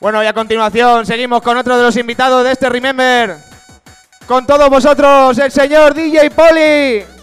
Bueno, y a continuación seguimos con otro de los invitados de este Remember. Con todos vosotros, el señor DJ Poli.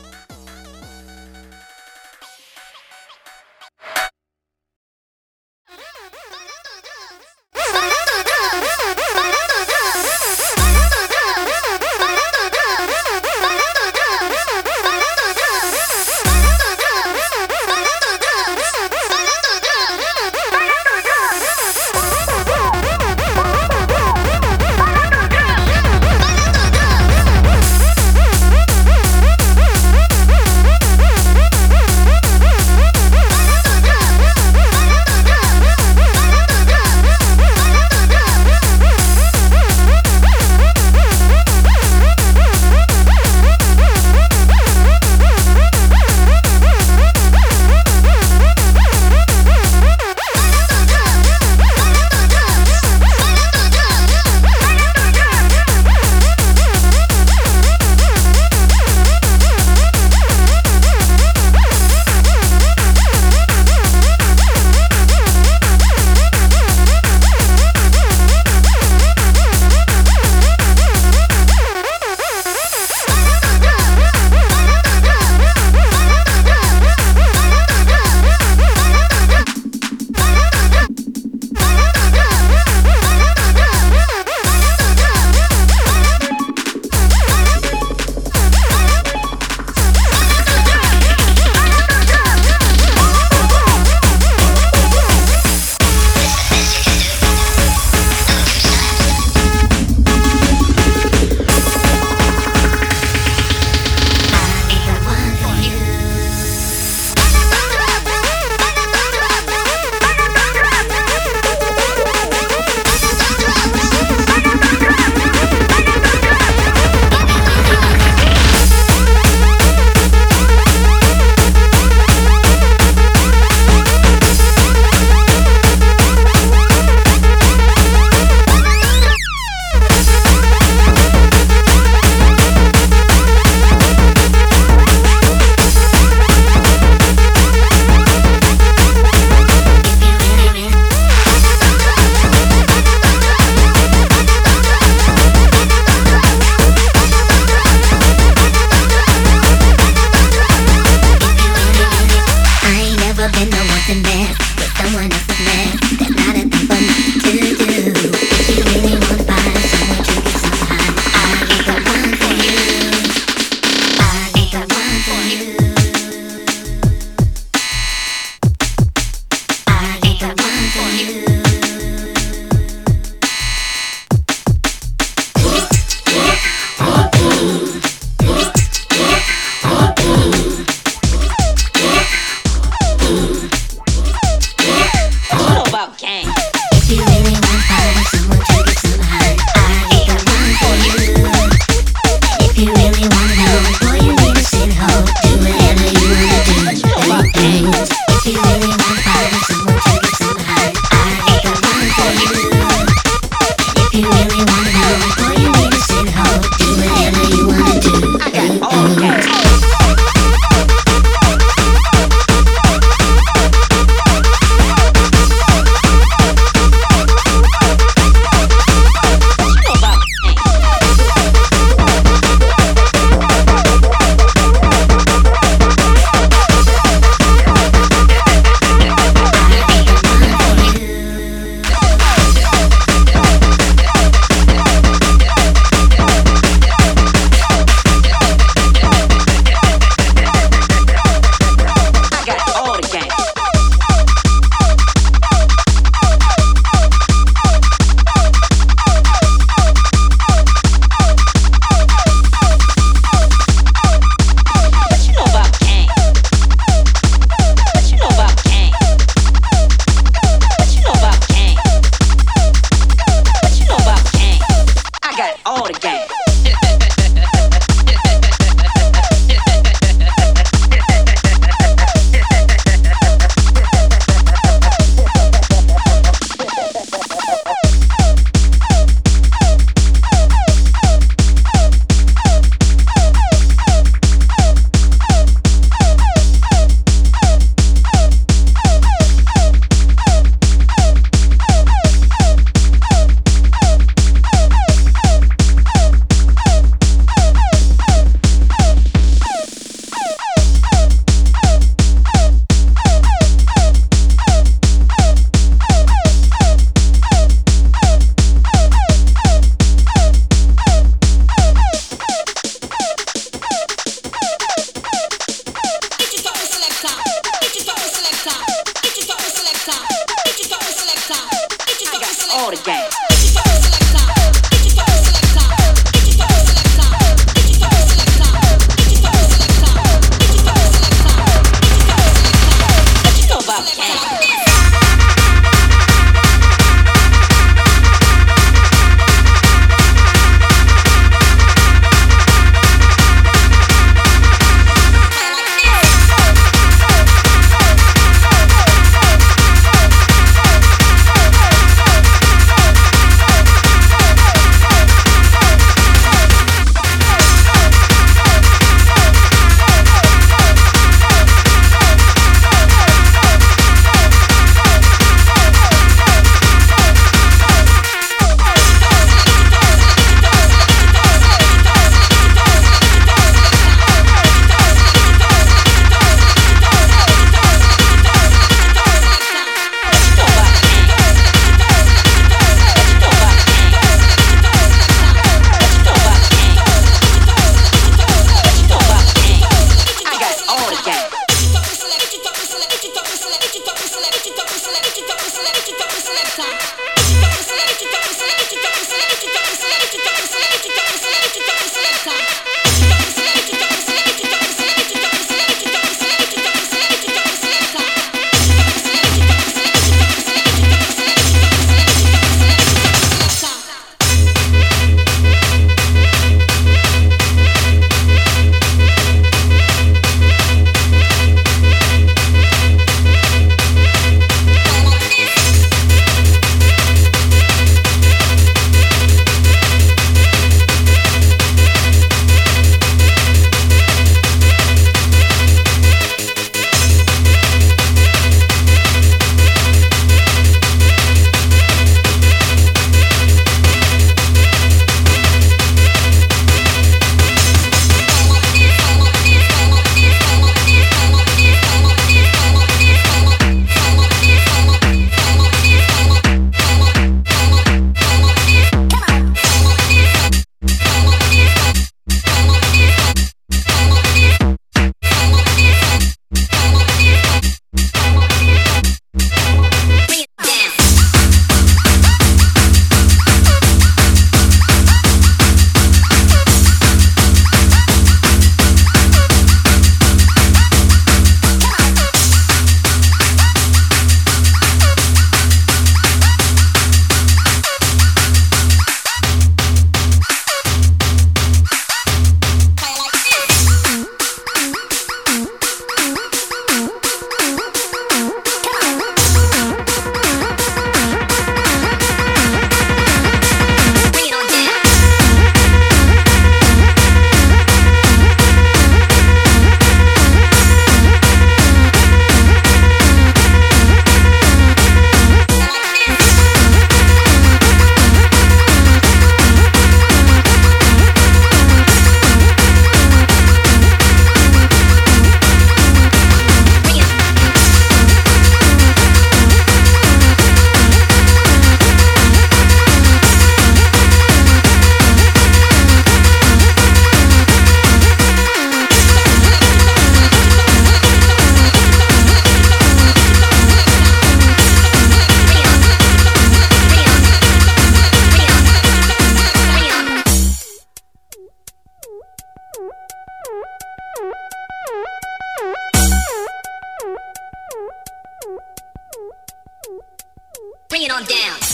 on down.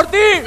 Esto en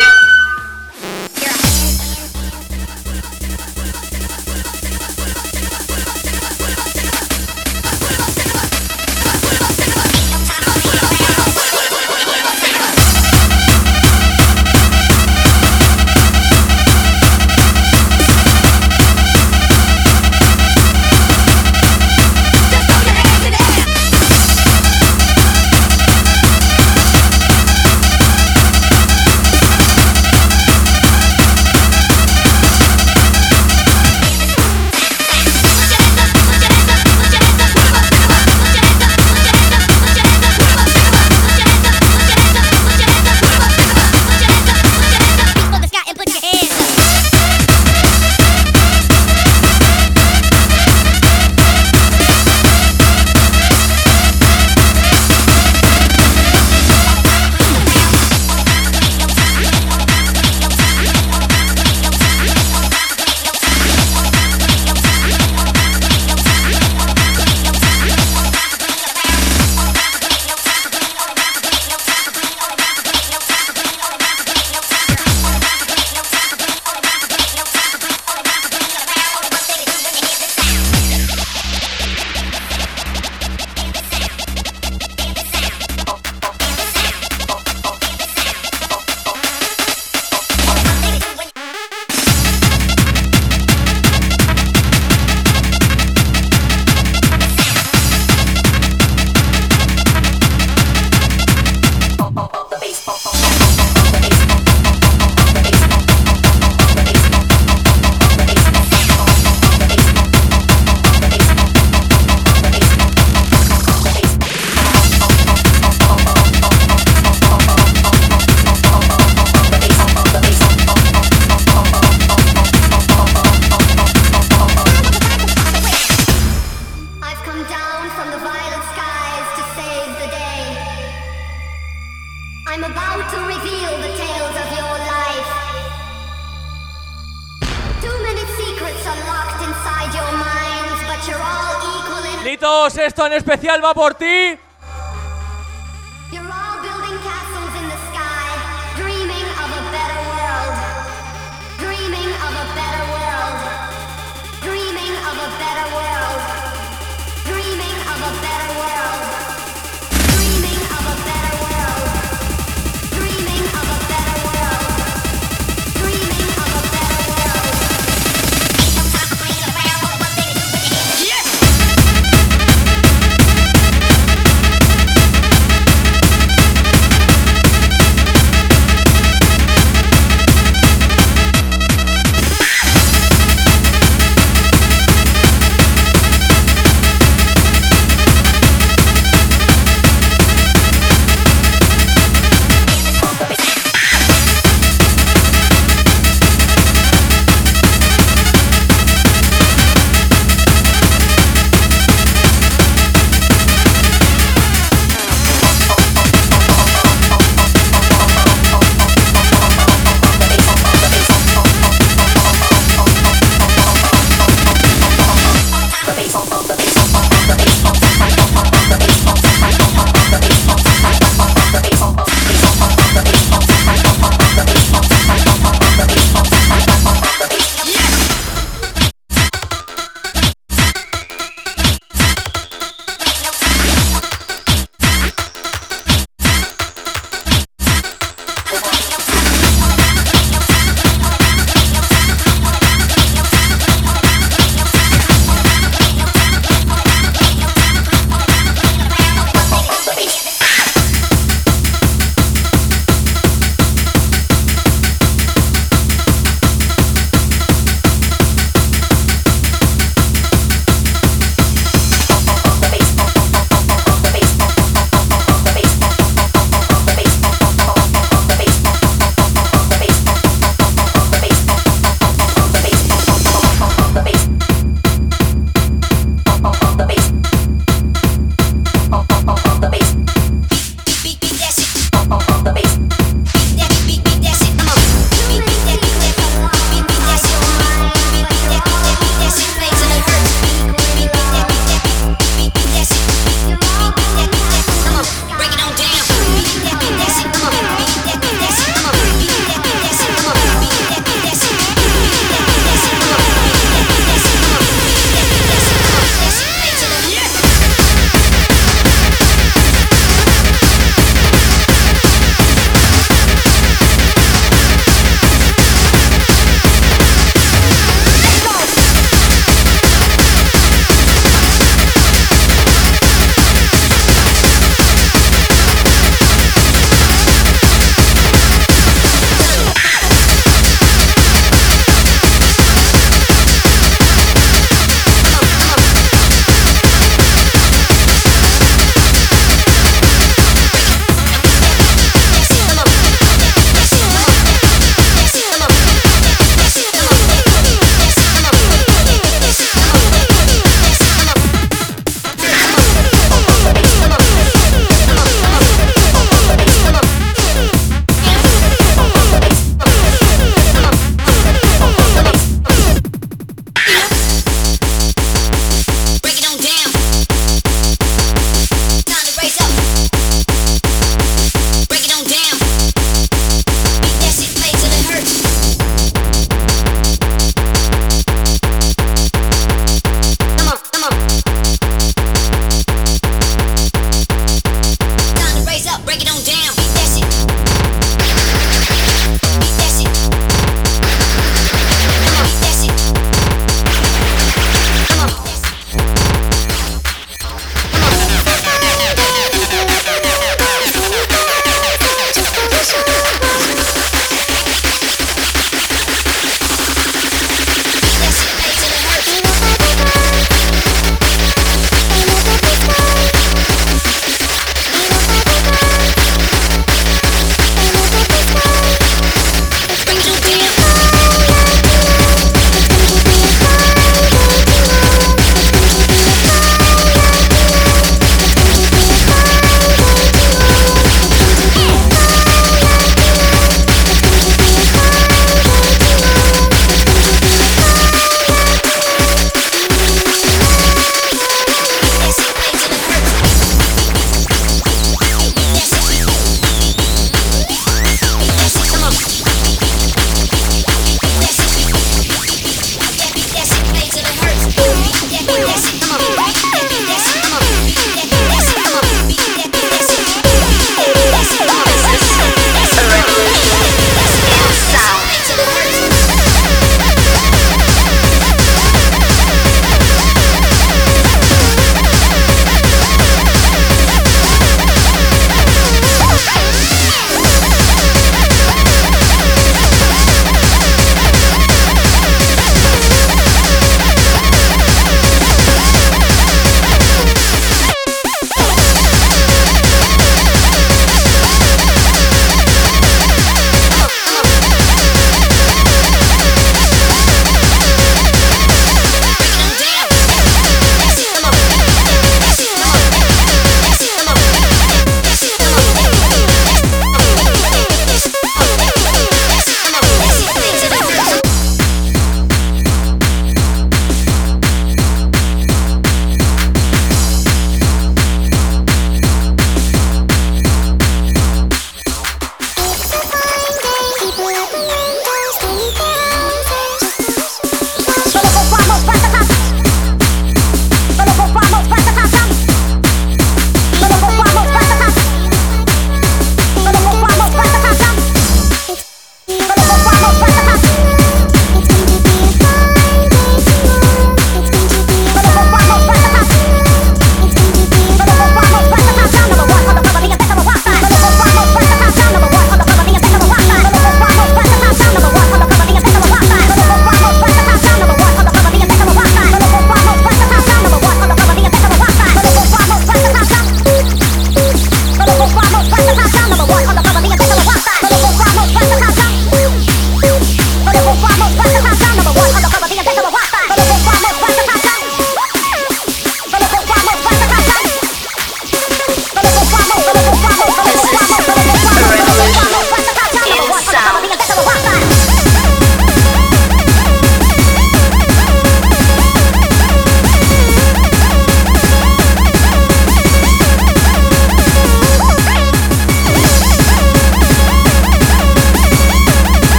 especial va por ti.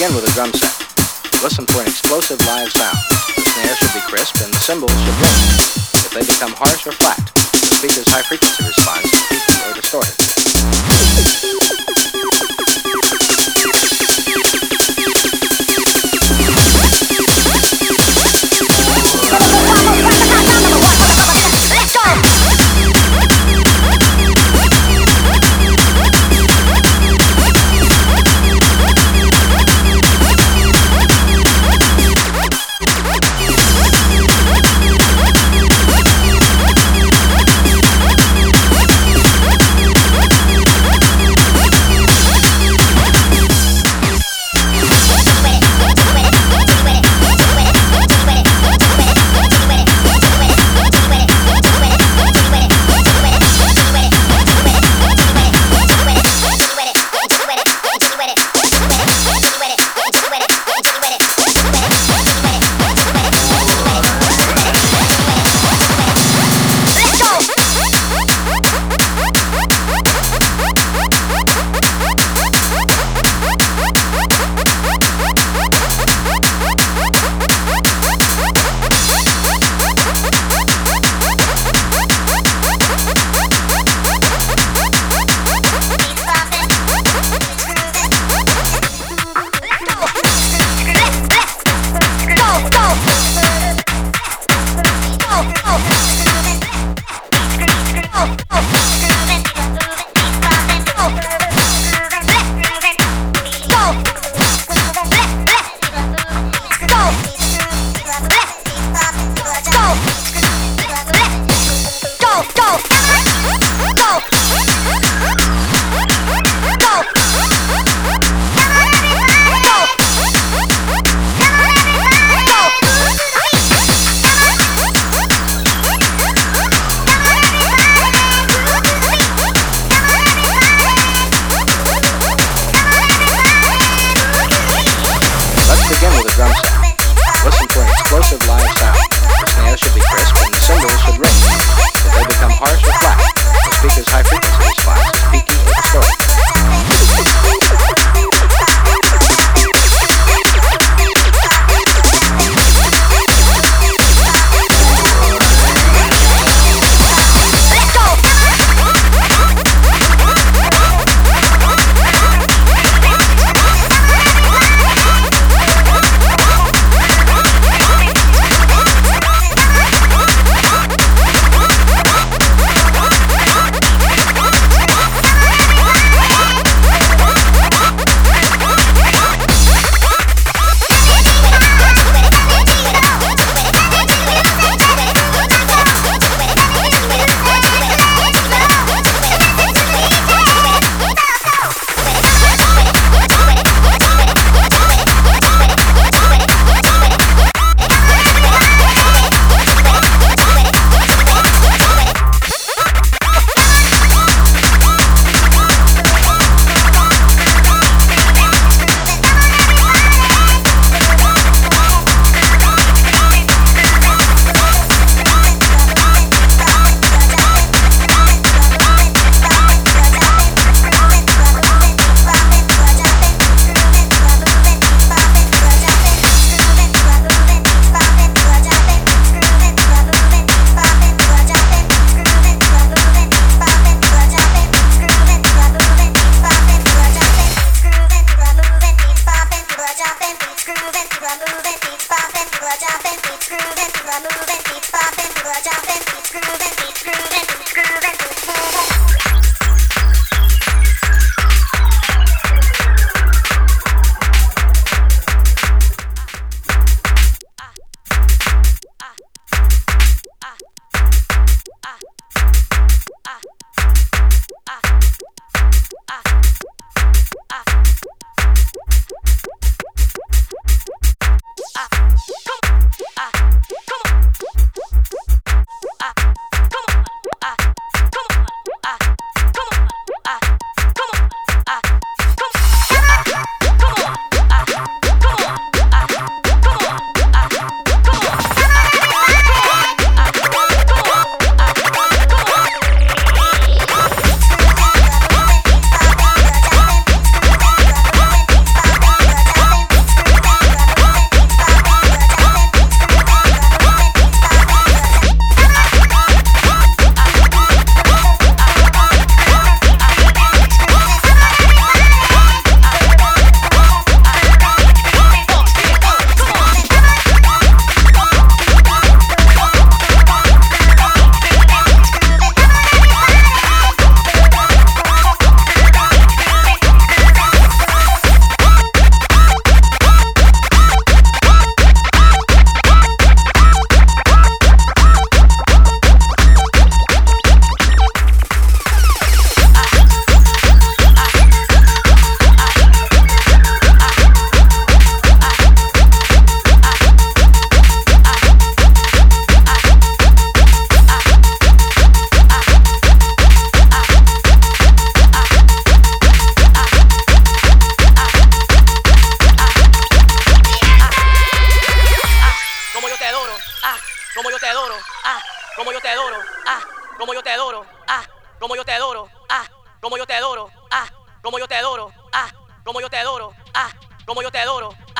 begin with a drum set. Listen for an explosive live sound. The snare should be crisp and the cymbals should ring. If they become harsh or flat, the speaker's high frequency response is peaky or distorted.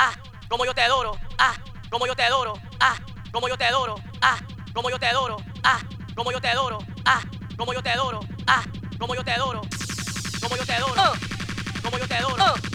ah, como yo te adoro, ah, como yo te adoro, ah, como yo te adoro, ah, como yo te adoro, ah, como yo te adoro, ah, como yo te adoro, ah, como yo te adoro, como yo te adoro, oh. como yo te adoro. Oh.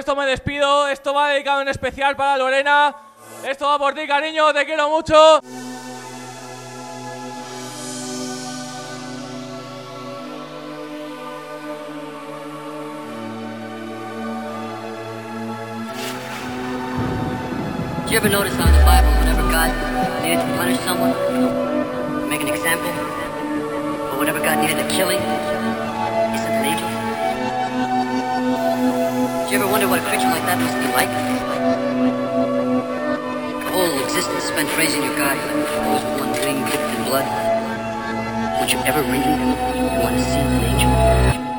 Esto me despido. Esto va dedicado en especial para Lorena. Esto va por ti, cariño. Te quiero mucho. Did you ever notice how in the Bible, whenever God needed to punish someone, make an example, or whenever God needed a killing, Did you ever wonder what a creature like that must be like? Your whole existence spent raising your God, always with one dream dipped in blood. Would you ever really want to see an